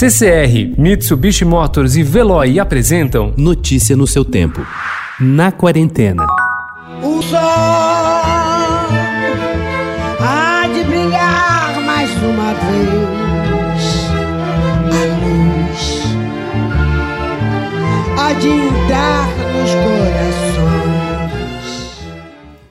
CCR, Mitsubishi Motors e Veloy apresentam Notícia no seu tempo. Na quarentena. O sol há de brilhar mais uma vez. A luz há de entrar nos corações.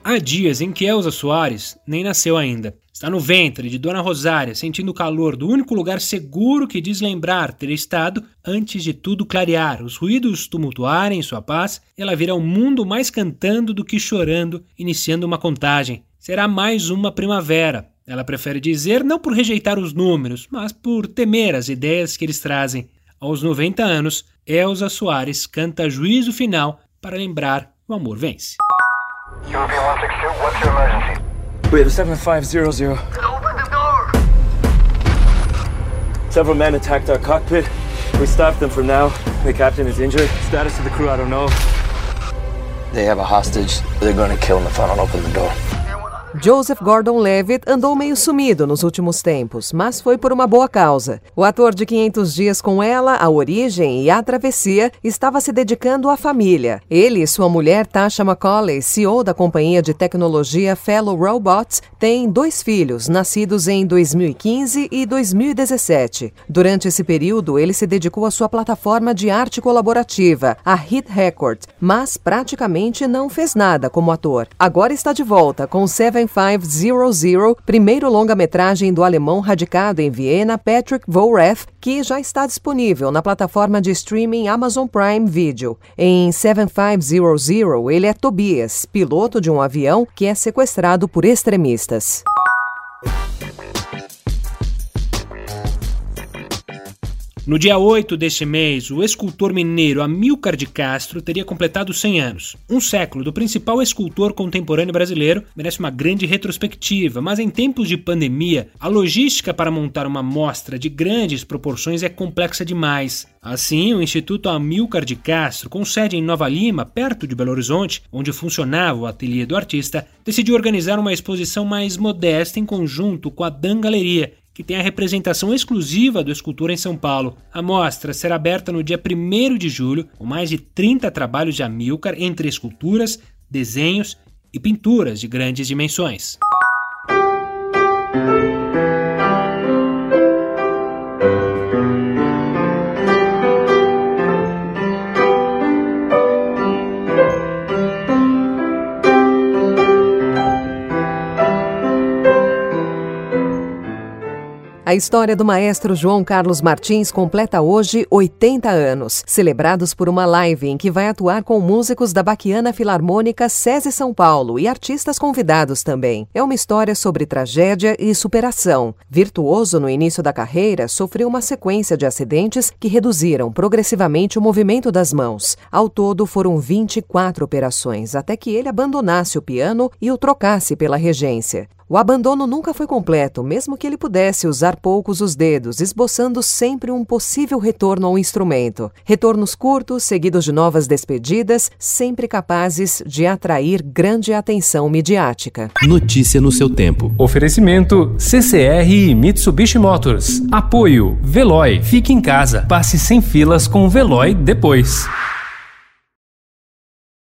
Há dias em que Elza Soares nem nasceu ainda. Está no ventre de Dona Rosária, sentindo o calor do único lugar seguro que diz lembrar ter estado antes de tudo clarear, os ruídos tumultuarem sua paz, ela virá ao mundo mais cantando do que chorando, iniciando uma contagem. Será mais uma primavera. Ela prefere dizer não por rejeitar os números, mas por temer as ideias que eles trazem. Aos 90 anos, Elza Soares canta Juízo Final para lembrar o amor vence. European 162, what's your emergency? We have a 7500. Open the door! Several men attacked our cockpit. We stopped them for now. The captain is injured. Status of the crew, I don't know. They have a hostage. They're gonna kill him if I don't open the door. Joseph Gordon-Levitt andou meio sumido nos últimos tempos, mas foi por uma boa causa. O ator de 500 Dias com Ela, A Origem e A Travessia estava se dedicando à família. Ele e sua mulher, Tasha McCauley, CEO da companhia de tecnologia Fellow Robots, têm dois filhos, nascidos em 2015 e 2017. Durante esse período, ele se dedicou à sua plataforma de arte colaborativa, a Hit Record, mas praticamente não fez nada como ator. Agora está de volta com Seven 7500, primeiro longa-metragem do alemão radicado em Viena, Patrick Vorath, que já está disponível na plataforma de streaming Amazon Prime Video. Em 7500, ele é Tobias, piloto de um avião que é sequestrado por extremistas. No dia 8 deste mês, o escultor mineiro Amilcar de Castro teria completado 100 anos. Um século do principal escultor contemporâneo brasileiro merece uma grande retrospectiva, mas em tempos de pandemia, a logística para montar uma mostra de grandes proporções é complexa demais. Assim, o Instituto Amilcar de Castro, com sede em Nova Lima, perto de Belo Horizonte, onde funcionava o ateliê do artista, decidiu organizar uma exposição mais modesta em conjunto com a Dan Galeria, que tem a representação exclusiva do escultor em São Paulo. A mostra será aberta no dia 1 de julho, com mais de 30 trabalhos de Amilcar entre esculturas, desenhos e pinturas de grandes dimensões. A história do maestro João Carlos Martins completa hoje 80 anos, celebrados por uma live em que vai atuar com músicos da Baquiana Filarmônica SESI São Paulo e artistas convidados também. É uma história sobre tragédia e superação. Virtuoso no início da carreira, sofreu uma sequência de acidentes que reduziram progressivamente o movimento das mãos. Ao todo, foram 24 operações, até que ele abandonasse o piano e o trocasse pela regência. O abandono nunca foi completo, mesmo que ele pudesse usar poucos os dedos, esboçando sempre um possível retorno ao instrumento. Retornos curtos, seguidos de novas despedidas, sempre capazes de atrair grande atenção midiática. Notícia no seu tempo. Oferecimento CCR e Mitsubishi Motors. Apoio Veloy. Fique em casa. Passe sem filas com o Veloy depois.